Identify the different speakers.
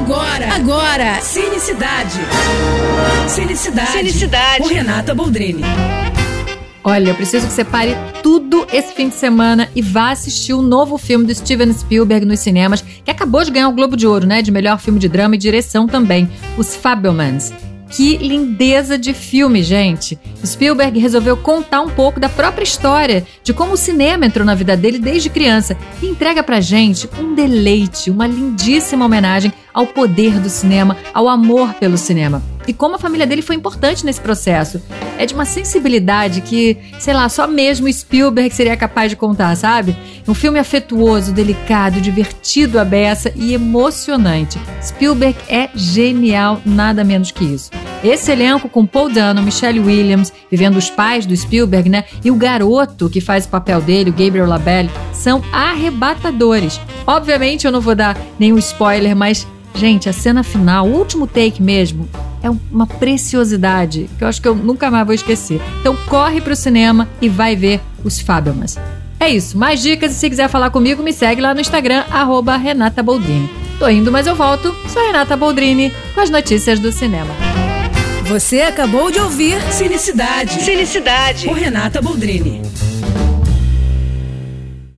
Speaker 1: Agora, agora, Cinecidade. Cinecidade. Cinecidade. Com Renata Boldrini.
Speaker 2: Olha, eu preciso que você pare tudo esse fim de semana e vá assistir o novo filme do Steven Spielberg nos cinemas, que acabou de ganhar o Globo de Ouro, né? De melhor filme de drama e direção também, Os Fabelmans. Que lindeza de filme, gente! Spielberg resolveu contar um pouco da própria história, de como o cinema entrou na vida dele desde criança e entrega pra gente um deleite, uma lindíssima homenagem ao poder do cinema, ao amor pelo cinema. E como a família dele foi importante nesse processo. É de uma sensibilidade que, sei lá, só mesmo Spielberg seria capaz de contar, sabe? Um filme afetuoso, delicado, divertido à beça e emocionante. Spielberg é genial, nada menos que isso. Esse elenco com Paul Dano, Michelle Williams, vivendo os pais do Spielberg, né? E o garoto que faz o papel dele, o Gabriel Labelle, são arrebatadores. Obviamente eu não vou dar nenhum spoiler, mas Gente, a cena final, o último take mesmo, é uma preciosidade que eu acho que eu nunca mais vou esquecer. Então corre pro cinema e vai ver os Fabelmans. É isso, mais dicas e se quiser falar comigo, me segue lá no Instagram, arroba Renata Boldrini. Tô indo, mas eu volto. Sou Renata Boldrini com as notícias do cinema.
Speaker 1: Você acabou de ouvir Cinicidade. Cinicidade. Com Renata Boldrini.